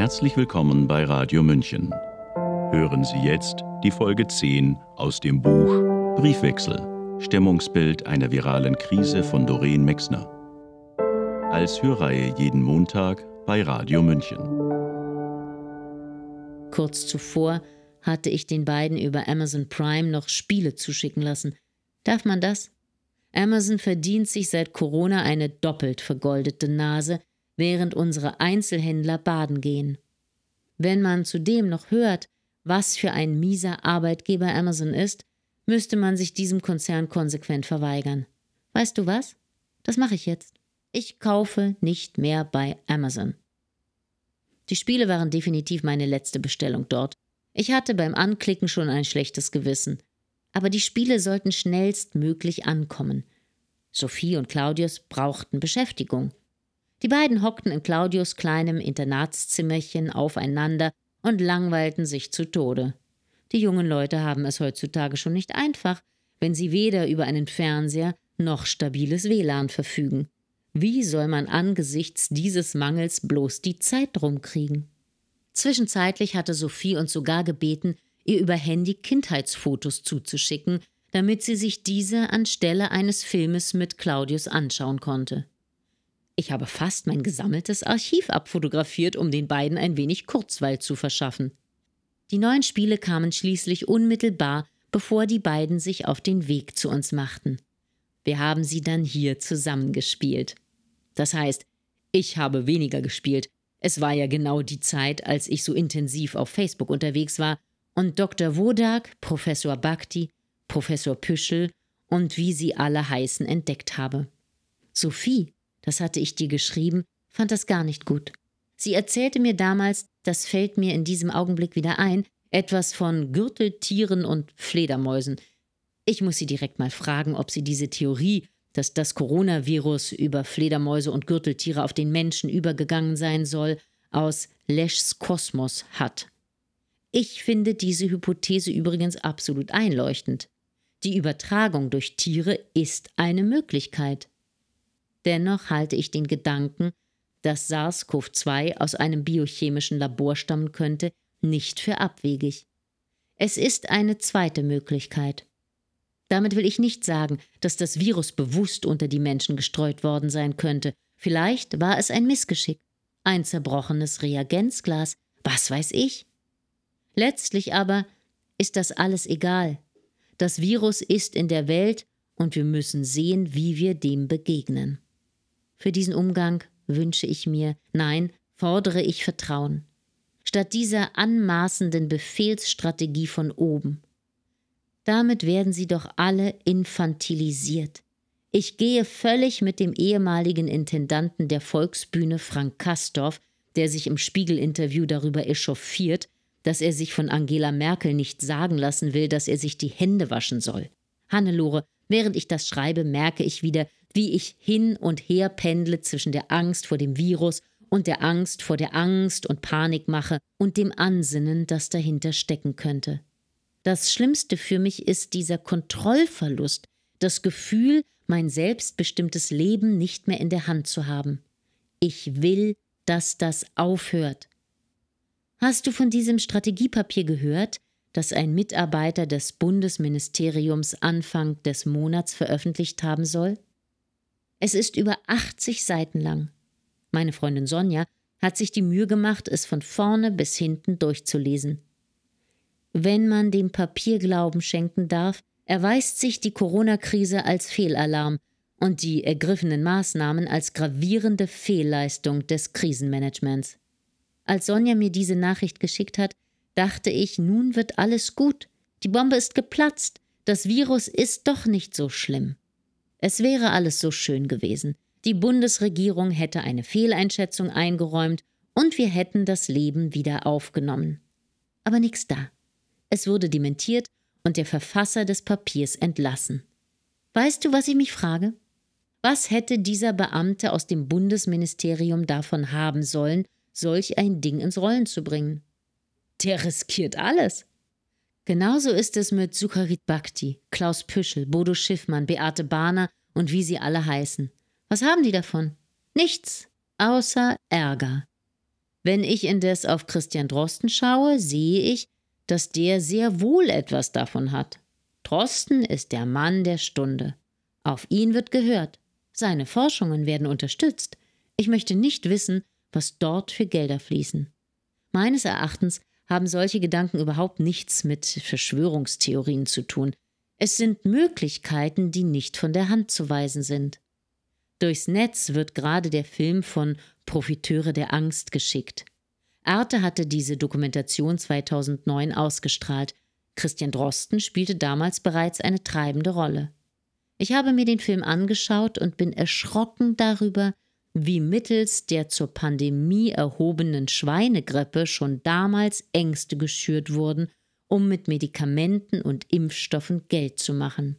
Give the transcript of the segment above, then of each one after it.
Herzlich willkommen bei Radio München. Hören Sie jetzt die Folge 10 aus dem Buch Briefwechsel. Stimmungsbild einer viralen Krise von Doreen Mexner. Als Hörreihe jeden Montag bei Radio München. Kurz zuvor hatte ich den beiden über Amazon Prime noch Spiele zuschicken lassen. Darf man das? Amazon verdient sich seit Corona eine doppelt vergoldete Nase, während unsere Einzelhändler baden gehen. Wenn man zudem noch hört, was für ein mieser Arbeitgeber Amazon ist, müsste man sich diesem Konzern konsequent verweigern. Weißt du was? Das mache ich jetzt. Ich kaufe nicht mehr bei Amazon. Die Spiele waren definitiv meine letzte Bestellung dort. Ich hatte beim Anklicken schon ein schlechtes Gewissen. Aber die Spiele sollten schnellstmöglich ankommen. Sophie und Claudius brauchten Beschäftigung. Die beiden hockten in Claudius kleinem Internatszimmerchen aufeinander und langweilten sich zu Tode. Die jungen Leute haben es heutzutage schon nicht einfach, wenn sie weder über einen Fernseher noch stabiles WLAN verfügen. Wie soll man angesichts dieses Mangels bloß die Zeit rumkriegen? Zwischenzeitlich hatte Sophie uns sogar gebeten, ihr über Handy Kindheitsfotos zuzuschicken, damit sie sich diese anstelle eines Filmes mit Claudius anschauen konnte. Ich habe fast mein gesammeltes Archiv abfotografiert, um den beiden ein wenig Kurzweil zu verschaffen. Die neuen Spiele kamen schließlich unmittelbar, bevor die beiden sich auf den Weg zu uns machten. Wir haben sie dann hier zusammengespielt. Das heißt, ich habe weniger gespielt. Es war ja genau die Zeit, als ich so intensiv auf Facebook unterwegs war und Dr. Wodak, Professor Bhakti, Professor Püschel und wie sie alle heißen entdeckt habe. Sophie, das hatte ich dir geschrieben, fand das gar nicht gut. Sie erzählte mir damals, das fällt mir in diesem Augenblick wieder ein, etwas von Gürteltieren und Fledermäusen. Ich muss sie direkt mal fragen, ob sie diese Theorie, dass das Coronavirus über Fledermäuse und Gürteltiere auf den Menschen übergegangen sein soll, aus Leschs Kosmos hat. Ich finde diese Hypothese übrigens absolut einleuchtend. Die Übertragung durch Tiere ist eine Möglichkeit. Dennoch halte ich den Gedanken, dass SARS-CoV-2 aus einem biochemischen Labor stammen könnte, nicht für abwegig. Es ist eine zweite Möglichkeit. Damit will ich nicht sagen, dass das Virus bewusst unter die Menschen gestreut worden sein könnte. Vielleicht war es ein Missgeschick, ein zerbrochenes Reagenzglas, was weiß ich. Letztlich aber ist das alles egal. Das Virus ist in der Welt und wir müssen sehen, wie wir dem begegnen. Für diesen Umgang wünsche ich mir, nein, fordere ich Vertrauen. Statt dieser anmaßenden Befehlsstrategie von oben. Damit werden sie doch alle infantilisiert. Ich gehe völlig mit dem ehemaligen Intendanten der Volksbühne Frank Kastorf, der sich im Spiegel-Interview darüber echauffiert, dass er sich von Angela Merkel nicht sagen lassen will, dass er sich die Hände waschen soll. Hannelore, während ich das schreibe, merke ich wieder, wie ich hin und her pendle zwischen der Angst vor dem Virus und der Angst vor der Angst und Panikmache und dem Ansinnen, das dahinter stecken könnte. Das Schlimmste für mich ist dieser Kontrollverlust, das Gefühl, mein selbstbestimmtes Leben nicht mehr in der Hand zu haben. Ich will, dass das aufhört. Hast du von diesem Strategiepapier gehört, das ein Mitarbeiter des Bundesministeriums Anfang des Monats veröffentlicht haben soll? Es ist über 80 Seiten lang. Meine Freundin Sonja hat sich die Mühe gemacht, es von vorne bis hinten durchzulesen. Wenn man dem Papier Glauben schenken darf, erweist sich die Corona-Krise als Fehlalarm und die ergriffenen Maßnahmen als gravierende Fehlleistung des Krisenmanagements. Als Sonja mir diese Nachricht geschickt hat, dachte ich, nun wird alles gut. Die Bombe ist geplatzt. Das Virus ist doch nicht so schlimm. Es wäre alles so schön gewesen. Die Bundesregierung hätte eine Fehleinschätzung eingeräumt und wir hätten das Leben wieder aufgenommen. Aber nichts da. Es wurde dementiert und der Verfasser des Papiers entlassen. Weißt du, was ich mich frage? Was hätte dieser Beamte aus dem Bundesministerium davon haben sollen, solch ein Ding ins Rollen zu bringen. Der riskiert alles. Genauso ist es mit Sukharit Bhakti, Klaus Püschel, Bodo Schiffmann, Beate Bahner und wie sie alle heißen. Was haben die davon? Nichts, außer Ärger. Wenn ich indes auf Christian Drosten schaue, sehe ich, dass der sehr wohl etwas davon hat. Drosten ist der Mann der Stunde. Auf ihn wird gehört. Seine Forschungen werden unterstützt. Ich möchte nicht wissen, was dort für Gelder fließen. Meines Erachtens haben solche Gedanken überhaupt nichts mit Verschwörungstheorien zu tun. Es sind Möglichkeiten, die nicht von der Hand zu weisen sind. Durchs Netz wird gerade der Film von Profiteure der Angst geschickt. Arte hatte diese Dokumentation 2009 ausgestrahlt. Christian Drosten spielte damals bereits eine treibende Rolle. Ich habe mir den Film angeschaut und bin erschrocken darüber, wie mittels der zur Pandemie erhobenen Schweinegrippe schon damals Ängste geschürt wurden, um mit Medikamenten und Impfstoffen Geld zu machen.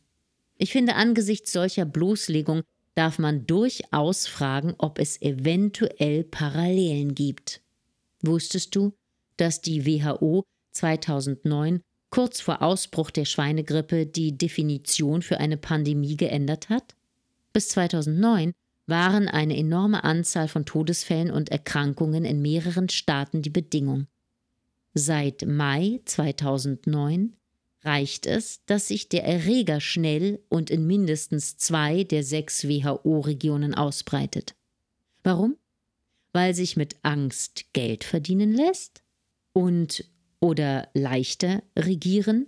Ich finde, angesichts solcher Bloßlegung darf man durchaus fragen, ob es eventuell Parallelen gibt. Wusstest du, dass die WHO 2009 kurz vor Ausbruch der Schweinegrippe die Definition für eine Pandemie geändert hat? Bis 2009 waren eine enorme Anzahl von Todesfällen und Erkrankungen in mehreren Staaten die Bedingung. Seit Mai 2009 reicht es, dass sich der Erreger schnell und in mindestens zwei der sechs WHO-Regionen ausbreitet. Warum? Weil sich mit Angst Geld verdienen lässt? Und oder leichter regieren?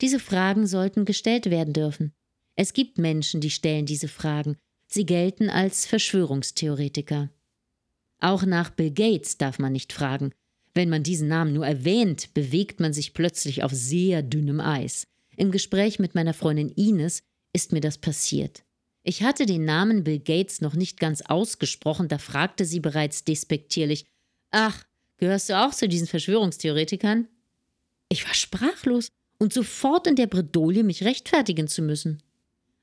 Diese Fragen sollten gestellt werden dürfen. Es gibt Menschen, die stellen diese Fragen, Sie gelten als Verschwörungstheoretiker. Auch nach Bill Gates darf man nicht fragen. Wenn man diesen Namen nur erwähnt, bewegt man sich plötzlich auf sehr dünnem Eis. Im Gespräch mit meiner Freundin Ines ist mir das passiert. Ich hatte den Namen Bill Gates noch nicht ganz ausgesprochen, da fragte sie bereits despektierlich: Ach, gehörst du auch zu diesen Verschwörungstheoretikern? Ich war sprachlos und sofort in der Bredouille, mich rechtfertigen zu müssen.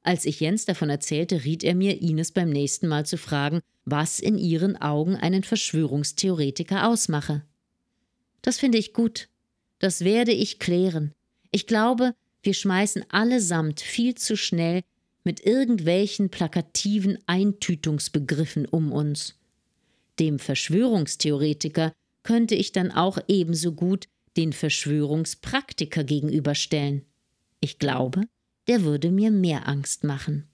Als ich Jens davon erzählte, riet er mir, Ines beim nächsten Mal zu fragen, was in ihren Augen einen Verschwörungstheoretiker ausmache. Das finde ich gut. Das werde ich klären. Ich glaube, wir schmeißen allesamt viel zu schnell mit irgendwelchen plakativen Eintütungsbegriffen um uns. Dem Verschwörungstheoretiker könnte ich dann auch ebenso gut den Verschwörungspraktiker gegenüberstellen. Ich glaube, der würde mir mehr Angst machen.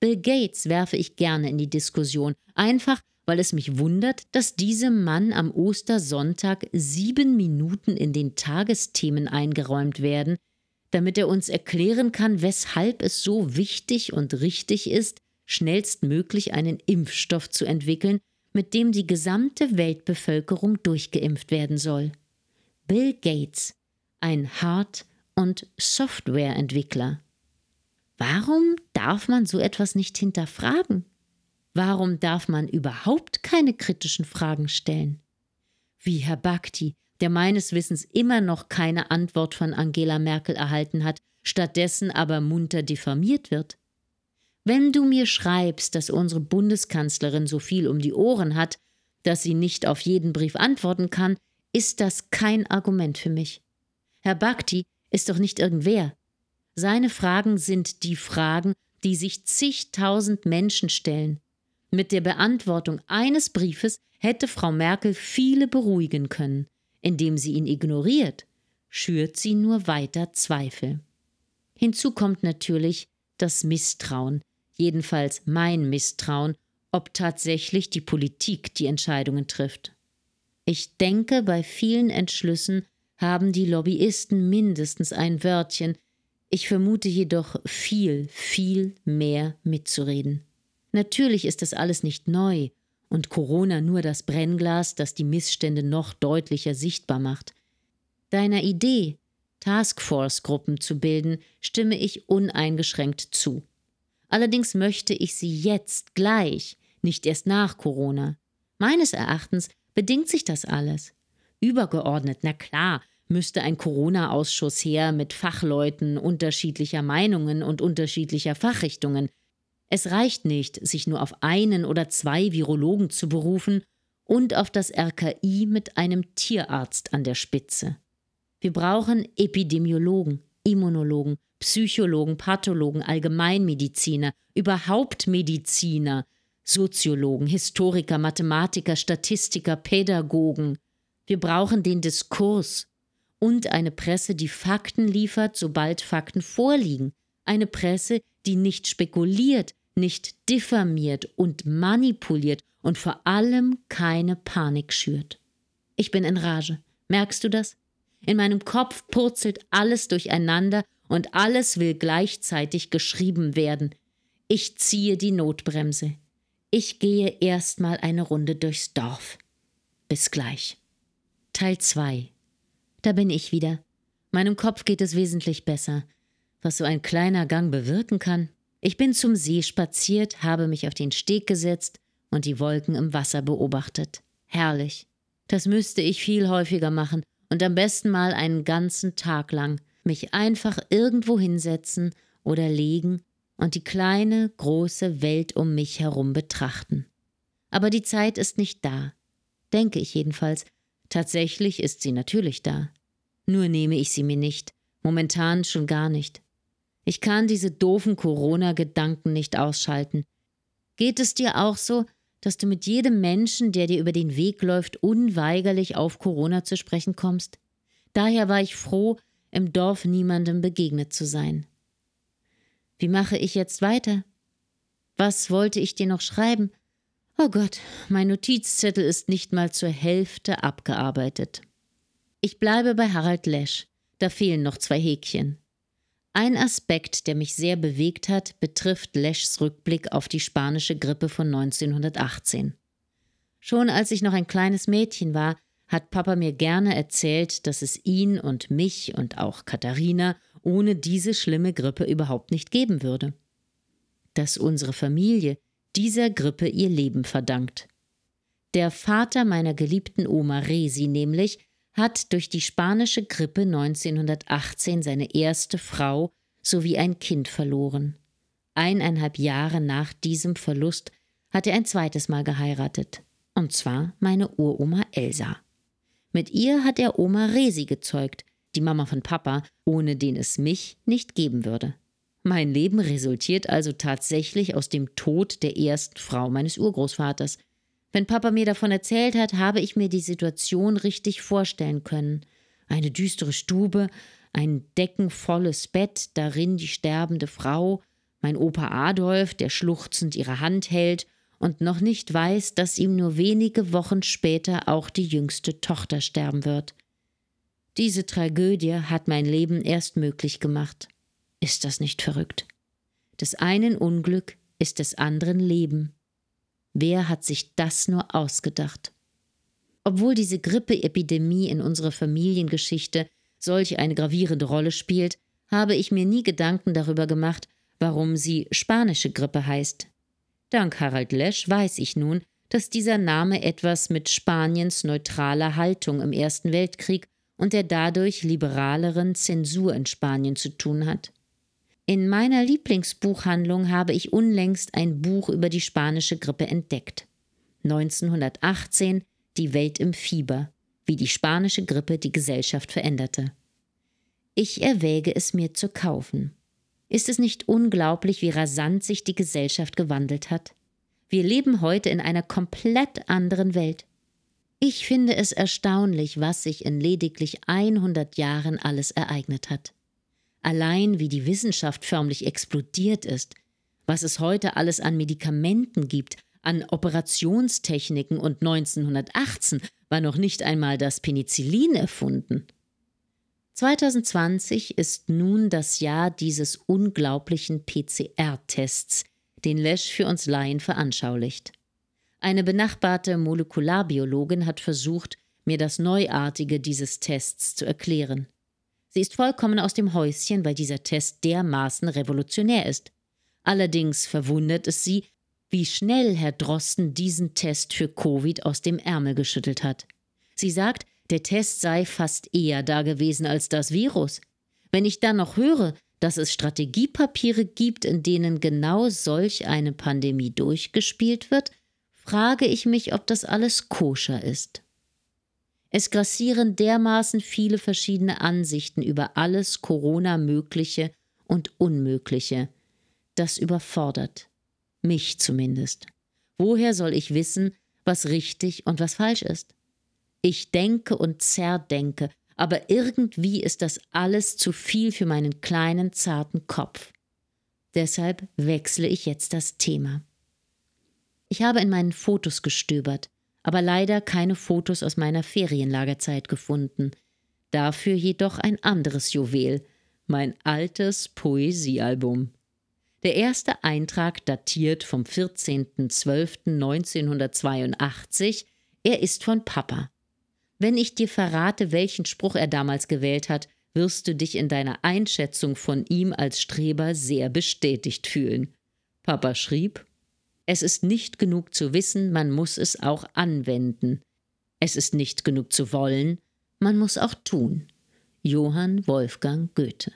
Bill Gates werfe ich gerne in die Diskussion, einfach weil es mich wundert, dass diesem Mann am Ostersonntag sieben Minuten in den Tagesthemen eingeräumt werden, damit er uns erklären kann, weshalb es so wichtig und richtig ist, schnellstmöglich einen Impfstoff zu entwickeln, mit dem die gesamte Weltbevölkerung durchgeimpft werden soll. Bill Gates, ein hart und Softwareentwickler. Warum darf man so etwas nicht hinterfragen? Warum darf man überhaupt keine kritischen Fragen stellen? Wie Herr Bhakti, der meines Wissens immer noch keine Antwort von Angela Merkel erhalten hat, stattdessen aber munter diffamiert wird. Wenn du mir schreibst, dass unsere Bundeskanzlerin so viel um die Ohren hat, dass sie nicht auf jeden Brief antworten kann, ist das kein Argument für mich. Herr Bhakti ist doch nicht irgendwer. Seine Fragen sind die Fragen, die sich zigtausend Menschen stellen. Mit der Beantwortung eines Briefes hätte Frau Merkel viele beruhigen können. Indem sie ihn ignoriert, schürt sie nur weiter Zweifel. Hinzu kommt natürlich das Misstrauen, jedenfalls mein Misstrauen, ob tatsächlich die Politik die Entscheidungen trifft. Ich denke bei vielen Entschlüssen haben die Lobbyisten mindestens ein Wörtchen, ich vermute jedoch viel, viel mehr mitzureden. Natürlich ist das alles nicht neu und Corona nur das Brennglas, das die Missstände noch deutlicher sichtbar macht. Deiner Idee, Taskforce-Gruppen zu bilden, stimme ich uneingeschränkt zu. Allerdings möchte ich sie jetzt gleich, nicht erst nach Corona. Meines Erachtens bedingt sich das alles. Übergeordnet, na klar, müsste ein Corona-Ausschuss her mit Fachleuten unterschiedlicher Meinungen und unterschiedlicher Fachrichtungen. Es reicht nicht, sich nur auf einen oder zwei Virologen zu berufen und auf das RKI mit einem Tierarzt an der Spitze. Wir brauchen Epidemiologen, Immunologen, Psychologen, Pathologen, Allgemeinmediziner, überhaupt Mediziner, Soziologen, Historiker, Mathematiker, Statistiker, Pädagogen. Wir brauchen den Diskurs und eine Presse, die Fakten liefert, sobald Fakten vorliegen. Eine Presse, die nicht spekuliert, nicht diffamiert und manipuliert und vor allem keine Panik schürt. Ich bin in Rage. Merkst du das? In meinem Kopf purzelt alles durcheinander und alles will gleichzeitig geschrieben werden. Ich ziehe die Notbremse. Ich gehe erstmal eine Runde durchs Dorf. Bis gleich. Teil 2. Da bin ich wieder. Meinem Kopf geht es wesentlich besser. Was so ein kleiner Gang bewirken kann. Ich bin zum See spaziert, habe mich auf den Steg gesetzt und die Wolken im Wasser beobachtet. Herrlich. Das müsste ich viel häufiger machen und am besten mal einen ganzen Tag lang mich einfach irgendwo hinsetzen oder legen und die kleine, große Welt um mich herum betrachten. Aber die Zeit ist nicht da. Denke ich jedenfalls. Tatsächlich ist sie natürlich da. Nur nehme ich sie mir nicht. Momentan schon gar nicht. Ich kann diese doofen Corona-Gedanken nicht ausschalten. Geht es dir auch so, dass du mit jedem Menschen, der dir über den Weg läuft, unweigerlich auf Corona zu sprechen kommst? Daher war ich froh, im Dorf niemandem begegnet zu sein. Wie mache ich jetzt weiter? Was wollte ich dir noch schreiben? Oh Gott, mein Notizzettel ist nicht mal zur Hälfte abgearbeitet. Ich bleibe bei Harald Lesch. Da fehlen noch zwei Häkchen. Ein Aspekt, der mich sehr bewegt hat, betrifft Leschs Rückblick auf die spanische Grippe von 1918. Schon als ich noch ein kleines Mädchen war, hat Papa mir gerne erzählt, dass es ihn und mich und auch Katharina ohne diese schlimme Grippe überhaupt nicht geben würde. Dass unsere Familie dieser Grippe ihr Leben verdankt. Der Vater meiner geliebten Oma Resi nämlich hat durch die spanische Grippe 1918 seine erste Frau sowie ein Kind verloren. Eineinhalb Jahre nach diesem Verlust hat er ein zweites Mal geheiratet, und zwar meine Uroma Elsa. Mit ihr hat er Oma Resi gezeugt, die Mama von Papa, ohne den es mich nicht geben würde. Mein Leben resultiert also tatsächlich aus dem Tod der ersten Frau meines Urgroßvaters, wenn Papa mir davon erzählt hat, habe ich mir die Situation richtig vorstellen können. Eine düstere Stube, ein deckenvolles Bett, darin die sterbende Frau, mein Opa Adolf, der schluchzend ihre Hand hält und noch nicht weiß, dass ihm nur wenige Wochen später auch die jüngste Tochter sterben wird. Diese Tragödie hat mein Leben erst möglich gemacht. Ist das nicht verrückt? Des einen Unglück ist des anderen Leben. Wer hat sich das nur ausgedacht? Obwohl diese Grippeepidemie in unserer Familiengeschichte solch eine gravierende Rolle spielt, habe ich mir nie Gedanken darüber gemacht, warum sie spanische Grippe heißt. Dank Harald Lesch weiß ich nun, dass dieser Name etwas mit Spaniens neutraler Haltung im Ersten Weltkrieg und der dadurch liberaleren Zensur in Spanien zu tun hat. In meiner Lieblingsbuchhandlung habe ich unlängst ein Buch über die spanische Grippe entdeckt. 1918 Die Welt im Fieber, wie die spanische Grippe die Gesellschaft veränderte. Ich erwäge es mir zu kaufen. Ist es nicht unglaublich, wie rasant sich die Gesellschaft gewandelt hat? Wir leben heute in einer komplett anderen Welt. Ich finde es erstaunlich, was sich in lediglich 100 Jahren alles ereignet hat. Allein wie die Wissenschaft förmlich explodiert ist, was es heute alles an Medikamenten gibt, an Operationstechniken und 1918 war noch nicht einmal das Penicillin erfunden. 2020 ist nun das Jahr dieses unglaublichen PCR-Tests, den Lesch für uns Laien veranschaulicht. Eine benachbarte Molekularbiologin hat versucht, mir das Neuartige dieses Tests zu erklären. Sie ist vollkommen aus dem Häuschen, weil dieser Test dermaßen revolutionär ist. Allerdings verwundert es sie, wie schnell Herr Drosten diesen Test für Covid aus dem Ärmel geschüttelt hat. Sie sagt, der Test sei fast eher da gewesen als das Virus. Wenn ich dann noch höre, dass es Strategiepapiere gibt, in denen genau solch eine Pandemie durchgespielt wird, frage ich mich, ob das alles koscher ist. Es grassieren dermaßen viele verschiedene Ansichten über alles Corona-Mögliche und Unmögliche. Das überfordert. Mich zumindest. Woher soll ich wissen, was richtig und was falsch ist? Ich denke und zerdenke, aber irgendwie ist das alles zu viel für meinen kleinen, zarten Kopf. Deshalb wechsle ich jetzt das Thema. Ich habe in meinen Fotos gestöbert, aber leider keine Fotos aus meiner Ferienlagerzeit gefunden. Dafür jedoch ein anderes Juwel, mein altes Poesiealbum. Der erste Eintrag datiert vom 14.12.1982. Er ist von Papa. Wenn ich dir verrate, welchen Spruch er damals gewählt hat, wirst du dich in deiner Einschätzung von ihm als Streber sehr bestätigt fühlen. Papa schrieb Es ist nicht genug zu wissen, man muss es auch anwenden. Es ist nicht genug zu wollen, man muss auch tun. Johann Wolfgang Goethe.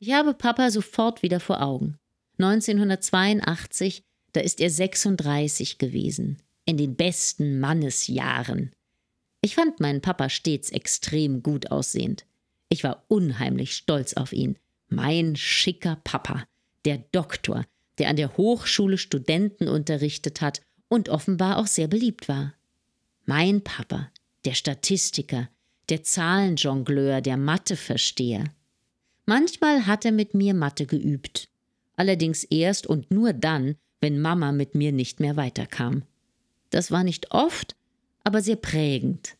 Ich habe Papa sofort wieder vor Augen. 1982, da ist er 36 gewesen, in den besten Mannesjahren. Ich fand meinen Papa stets extrem gut aussehend. Ich war unheimlich stolz auf ihn. Mein schicker Papa, der Doktor, der an der Hochschule Studenten unterrichtet hat und offenbar auch sehr beliebt war. Mein Papa, der Statistiker, der Zahlenjongleur, der Matheversteher. Manchmal hat er mit mir Mathe geübt. Allerdings erst und nur dann, wenn Mama mit mir nicht mehr weiterkam. Das war nicht oft, aber sehr prägend.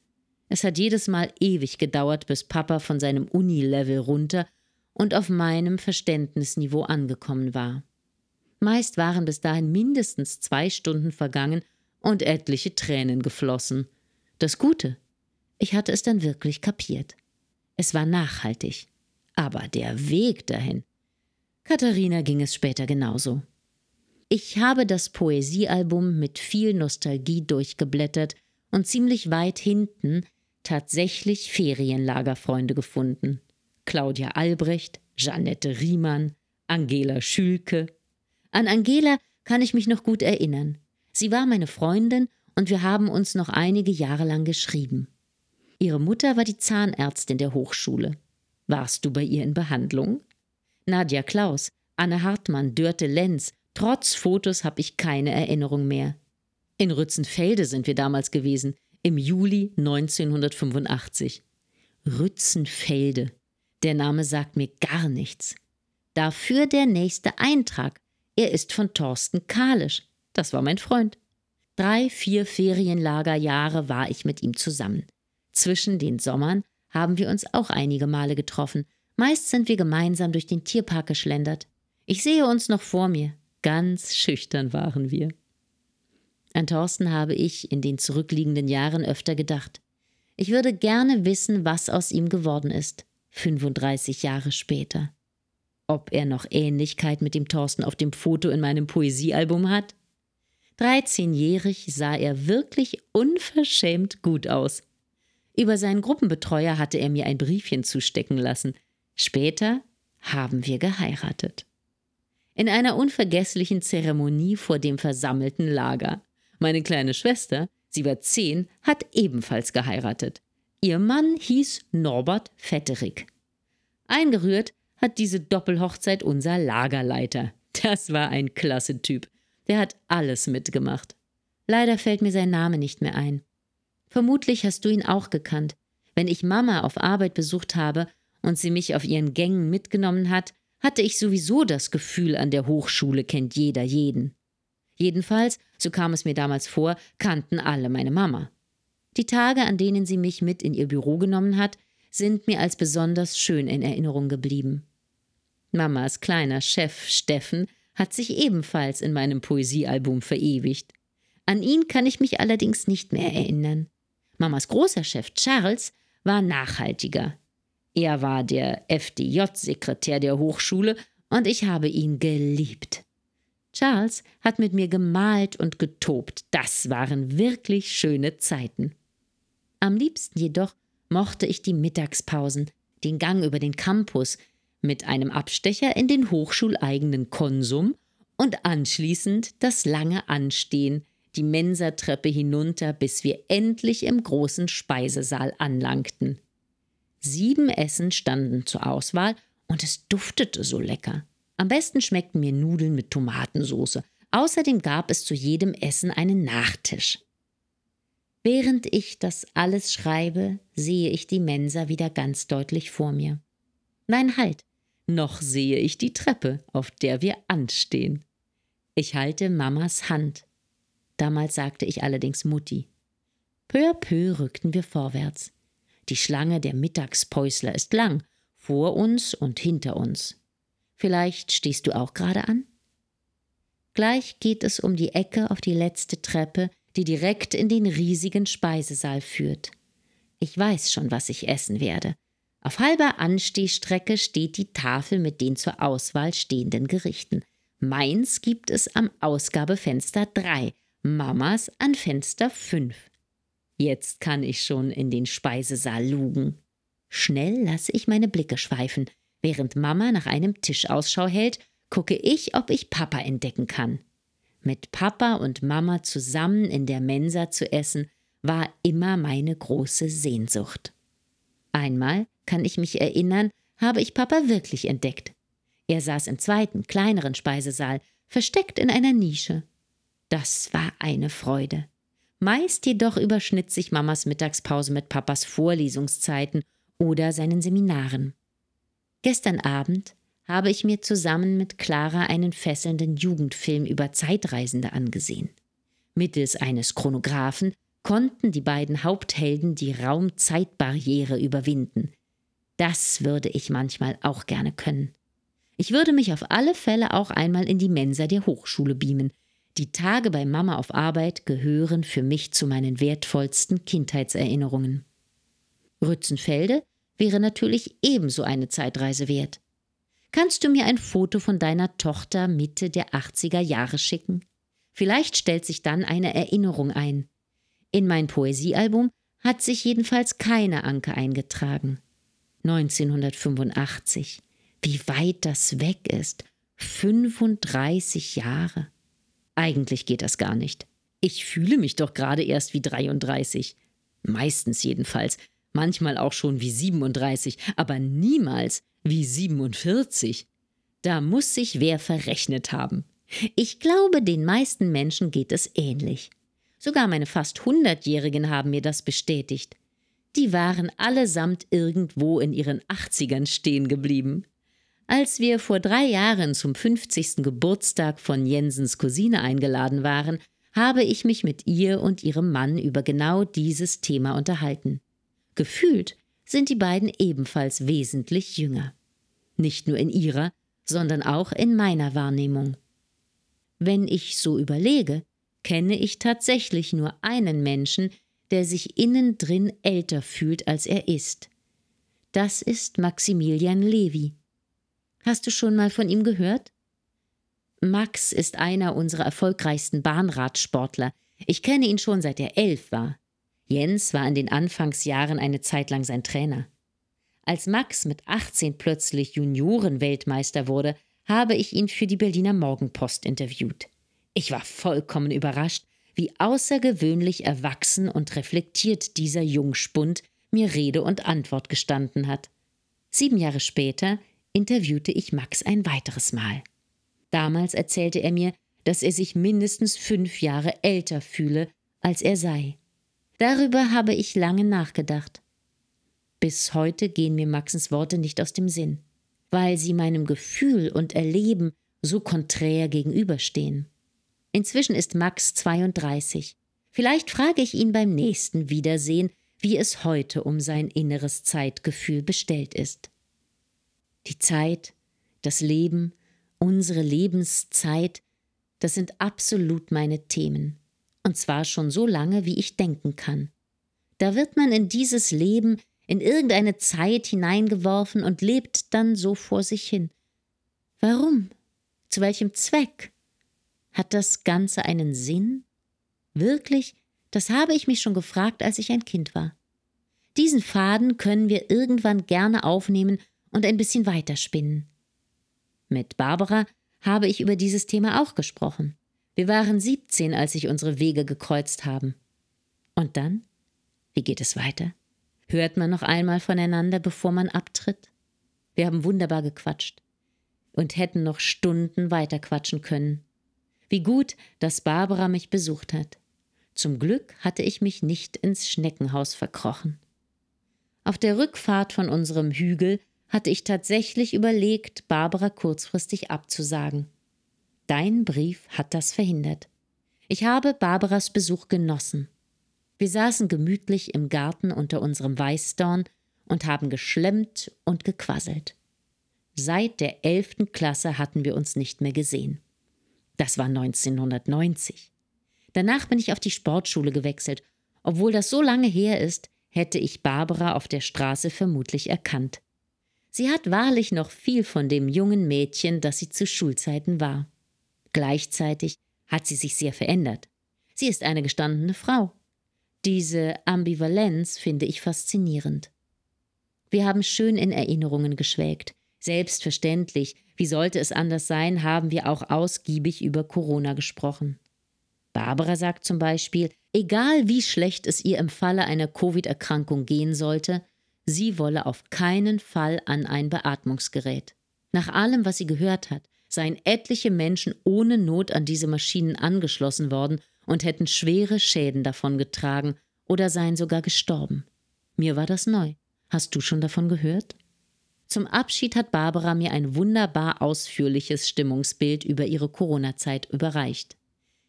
Es hat jedes Mal ewig gedauert, bis Papa von seinem Uni-Level runter und auf meinem Verständnisniveau angekommen war. Meist waren bis dahin mindestens zwei Stunden vergangen und etliche Tränen geflossen. Das Gute, ich hatte es dann wirklich kapiert. Es war nachhaltig. Aber der Weg dahin. Katharina ging es später genauso. Ich habe das Poesiealbum mit viel Nostalgie durchgeblättert und ziemlich weit hinten tatsächlich Ferienlagerfreunde gefunden. Claudia Albrecht, Jeannette Riemann, Angela Schülke. An Angela kann ich mich noch gut erinnern. Sie war meine Freundin und wir haben uns noch einige Jahre lang geschrieben. Ihre Mutter war die Zahnärztin der Hochschule. Warst du bei ihr in Behandlung? Nadja Klaus, Anne Hartmann, Dörte Lenz, trotz Fotos habe ich keine Erinnerung mehr. In Rützenfelde sind wir damals gewesen, im Juli 1985. Rützenfelde. Der Name sagt mir gar nichts. Dafür der nächste Eintrag. Er ist von Thorsten Kalisch. Das war mein Freund. Drei, vier Ferienlagerjahre war ich mit ihm zusammen. Zwischen den Sommern haben wir uns auch einige Male getroffen. Meist sind wir gemeinsam durch den Tierpark geschlendert. Ich sehe uns noch vor mir. Ganz schüchtern waren wir. An Thorsten habe ich in den zurückliegenden Jahren öfter gedacht. Ich würde gerne wissen, was aus ihm geworden ist, 35 Jahre später. Ob er noch Ähnlichkeit mit dem Thorsten auf dem Foto in meinem Poesiealbum hat? 13-jährig sah er wirklich unverschämt gut aus. Über seinen Gruppenbetreuer hatte er mir ein Briefchen zustecken lassen. Später haben wir geheiratet. In einer unvergesslichen Zeremonie vor dem versammelten Lager. Meine kleine Schwester, sie war zehn, hat ebenfalls geheiratet. Ihr Mann hieß Norbert Vetterig. Eingerührt hat diese Doppelhochzeit unser Lagerleiter. Das war ein klasse Typ. Der hat alles mitgemacht. Leider fällt mir sein Name nicht mehr ein. Vermutlich hast du ihn auch gekannt. Wenn ich Mama auf Arbeit besucht habe und sie mich auf ihren Gängen mitgenommen hat, hatte ich sowieso das Gefühl, an der Hochschule kennt jeder jeden. Jedenfalls, so kam es mir damals vor, kannten alle meine Mama. Die Tage, an denen sie mich mit in ihr Büro genommen hat, sind mir als besonders schön in Erinnerung geblieben. Mamas kleiner Chef Steffen hat sich ebenfalls in meinem Poesiealbum verewigt. An ihn kann ich mich allerdings nicht mehr erinnern. Mamas großer Chef Charles war nachhaltiger. Er war der FDJ-Sekretär der Hochschule und ich habe ihn geliebt. Charles hat mit mir gemalt und getobt. Das waren wirklich schöne Zeiten. Am liebsten jedoch mochte ich die Mittagspausen, den Gang über den Campus mit einem Abstecher in den hochschuleigenen Konsum und anschließend das lange Anstehen, die Mensatreppe hinunter, bis wir endlich im großen Speisesaal anlangten. Sieben Essen standen zur Auswahl und es duftete so lecker. Am besten schmeckten mir Nudeln mit Tomatensauce, Außerdem gab es zu jedem Essen einen Nachtisch. Während ich das alles schreibe, sehe ich die Mensa wieder ganz deutlich vor mir. Nein, halt, noch sehe ich die Treppe, auf der wir anstehen. Ich halte Mamas Hand. Damals sagte ich allerdings Mutti. Peu à peu rückten wir vorwärts. Die Schlange der Mittagspäusler ist lang, vor uns und hinter uns. Vielleicht stehst du auch gerade an? Gleich geht es um die Ecke auf die letzte Treppe, die direkt in den riesigen Speisesaal führt. Ich weiß schon, was ich essen werde. Auf halber Anstehstrecke steht die Tafel mit den zur Auswahl stehenden Gerichten. Meins gibt es am Ausgabefenster 3, Mamas an Fenster 5. Jetzt kann ich schon in den Speisesaal lugen. Schnell lasse ich meine Blicke schweifen. Während Mama nach einem Tisch Ausschau hält, gucke ich, ob ich Papa entdecken kann. Mit Papa und Mama zusammen in der Mensa zu essen, war immer meine große Sehnsucht. Einmal, kann ich mich erinnern, habe ich Papa wirklich entdeckt. Er saß im zweiten, kleineren Speisesaal, versteckt in einer Nische. Das war eine Freude. Meist jedoch überschnitt sich Mamas Mittagspause mit Papas Vorlesungszeiten oder seinen Seminaren. Gestern Abend habe ich mir zusammen mit Clara einen fesselnden Jugendfilm über Zeitreisende angesehen. Mittels eines Chronographen konnten die beiden Haupthelden die Raumzeitbarriere überwinden. Das würde ich manchmal auch gerne können. Ich würde mich auf alle Fälle auch einmal in die Mensa der Hochschule beamen. Die Tage bei Mama auf Arbeit gehören für mich zu meinen wertvollsten Kindheitserinnerungen. Rützenfelde wäre natürlich ebenso eine Zeitreise wert. Kannst du mir ein Foto von deiner Tochter Mitte der 80er Jahre schicken? Vielleicht stellt sich dann eine Erinnerung ein. In mein Poesiealbum hat sich jedenfalls keine Anke eingetragen. 1985. Wie weit das weg ist. 35 Jahre. Eigentlich geht das gar nicht. Ich fühle mich doch gerade erst wie 33. Meistens jedenfalls. Manchmal auch schon wie 37, aber niemals wie 47. Da muss sich wer verrechnet haben. Ich glaube, den meisten Menschen geht es ähnlich. Sogar meine fast Hundertjährigen haben mir das bestätigt. Die waren allesamt irgendwo in ihren Achtzigern stehen geblieben. Als wir vor drei Jahren zum 50. Geburtstag von Jensens Cousine eingeladen waren, habe ich mich mit ihr und ihrem Mann über genau dieses Thema unterhalten. Gefühlt sind die beiden ebenfalls wesentlich jünger. Nicht nur in ihrer, sondern auch in meiner Wahrnehmung. Wenn ich so überlege, kenne ich tatsächlich nur einen Menschen, der sich innen drin älter fühlt, als er ist. Das ist Maximilian Levi. Hast du schon mal von ihm gehört? Max ist einer unserer erfolgreichsten Bahnradsportler. Ich kenne ihn schon seit er elf war. Jens war in den Anfangsjahren eine Zeit lang sein Trainer. Als Max mit 18 plötzlich Juniorenweltmeister wurde, habe ich ihn für die Berliner Morgenpost interviewt. Ich war vollkommen überrascht, wie außergewöhnlich erwachsen und reflektiert dieser Jungspund mir Rede und Antwort gestanden hat. Sieben Jahre später interviewte ich Max ein weiteres Mal. Damals erzählte er mir, dass er sich mindestens fünf Jahre älter fühle, als er sei. Darüber habe ich lange nachgedacht. Bis heute gehen mir Maxens Worte nicht aus dem Sinn, weil sie meinem Gefühl und Erleben so konträr gegenüberstehen. Inzwischen ist Max 32. Vielleicht frage ich ihn beim nächsten Wiedersehen, wie es heute um sein inneres Zeitgefühl bestellt ist. Die Zeit, das Leben, unsere Lebenszeit, das sind absolut meine Themen. Und zwar schon so lange, wie ich denken kann. Da wird man in dieses Leben, in irgendeine Zeit hineingeworfen und lebt dann so vor sich hin. Warum? Zu welchem Zweck? Hat das Ganze einen Sinn? Wirklich? Das habe ich mich schon gefragt, als ich ein Kind war. Diesen Faden können wir irgendwann gerne aufnehmen und ein bisschen weiterspinnen. Mit Barbara habe ich über dieses Thema auch gesprochen. Wir waren 17, als sich unsere Wege gekreuzt haben. Und dann? Wie geht es weiter? Hört man noch einmal voneinander, bevor man abtritt? Wir haben wunderbar gequatscht und hätten noch Stunden weiter quatschen können. Wie gut, dass Barbara mich besucht hat. Zum Glück hatte ich mich nicht ins Schneckenhaus verkrochen. Auf der Rückfahrt von unserem Hügel hatte ich tatsächlich überlegt, Barbara kurzfristig abzusagen. Dein Brief hat das verhindert. Ich habe Barbaras Besuch genossen. Wir saßen gemütlich im Garten unter unserem Weißdorn und haben geschlemmt und gequasselt. Seit der elften Klasse hatten wir uns nicht mehr gesehen. Das war 1990. Danach bin ich auf die Sportschule gewechselt. Obwohl das so lange her ist, hätte ich Barbara auf der Straße vermutlich erkannt. Sie hat wahrlich noch viel von dem jungen Mädchen, das sie zu Schulzeiten war. Gleichzeitig hat sie sich sehr verändert. Sie ist eine gestandene Frau. Diese Ambivalenz finde ich faszinierend. Wir haben schön in Erinnerungen geschwelgt. Selbstverständlich, wie sollte es anders sein, haben wir auch ausgiebig über Corona gesprochen. Barbara sagt zum Beispiel, egal wie schlecht es ihr im Falle einer Covid-Erkrankung gehen sollte, sie wolle auf keinen Fall an ein Beatmungsgerät. Nach allem, was sie gehört hat, seien etliche Menschen ohne Not an diese Maschinen angeschlossen worden und hätten schwere Schäden davon getragen oder seien sogar gestorben. Mir war das neu. Hast du schon davon gehört? Zum Abschied hat Barbara mir ein wunderbar ausführliches Stimmungsbild über ihre Corona-Zeit überreicht.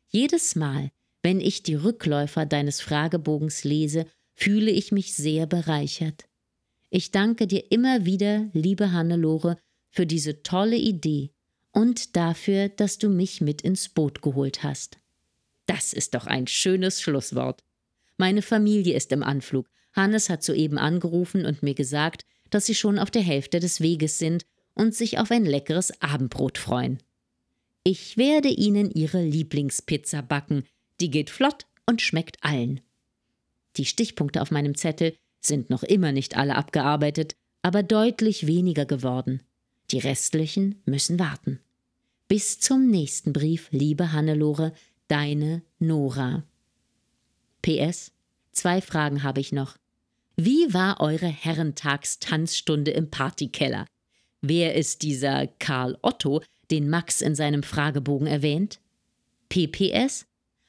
Jedes Mal, wenn ich die Rückläufer deines Fragebogens lese, fühle ich mich sehr bereichert. Ich danke dir immer wieder, liebe Hannelore, für diese tolle Idee und dafür, dass du mich mit ins Boot geholt hast. Das ist doch ein schönes Schlusswort. Meine Familie ist im Anflug. Hannes hat soeben angerufen und mir gesagt, dass sie schon auf der Hälfte des Weges sind und sich auf ein leckeres Abendbrot freuen. Ich werde Ihnen Ihre Lieblingspizza backen. Die geht flott und schmeckt allen. Die Stichpunkte auf meinem Zettel sind noch immer nicht alle abgearbeitet, aber deutlich weniger geworden. Die restlichen müssen warten. Bis zum nächsten Brief, liebe Hannelore, deine Nora. PS. Zwei Fragen habe ich noch. Wie war eure Herrentagstanzstunde im Partykeller? Wer ist dieser Karl Otto, den Max in seinem Fragebogen erwähnt? PPS?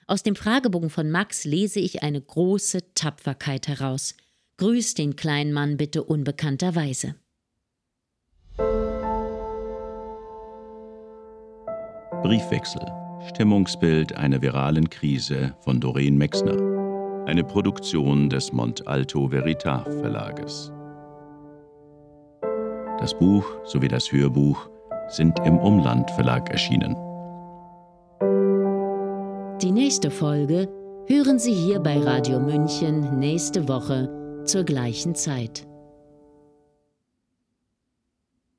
Aus dem Fragebogen von Max lese ich eine große Tapferkeit heraus. Grüß den kleinen Mann bitte unbekannterweise. Briefwechsel. Stimmungsbild einer viralen Krise von Doreen Mexner. Eine Produktion des Mont Alto Veritas Verlages. Das Buch sowie das Hörbuch sind im Umland Verlag erschienen. Die nächste Folge hören Sie hier bei Radio München nächste Woche zur gleichen Zeit.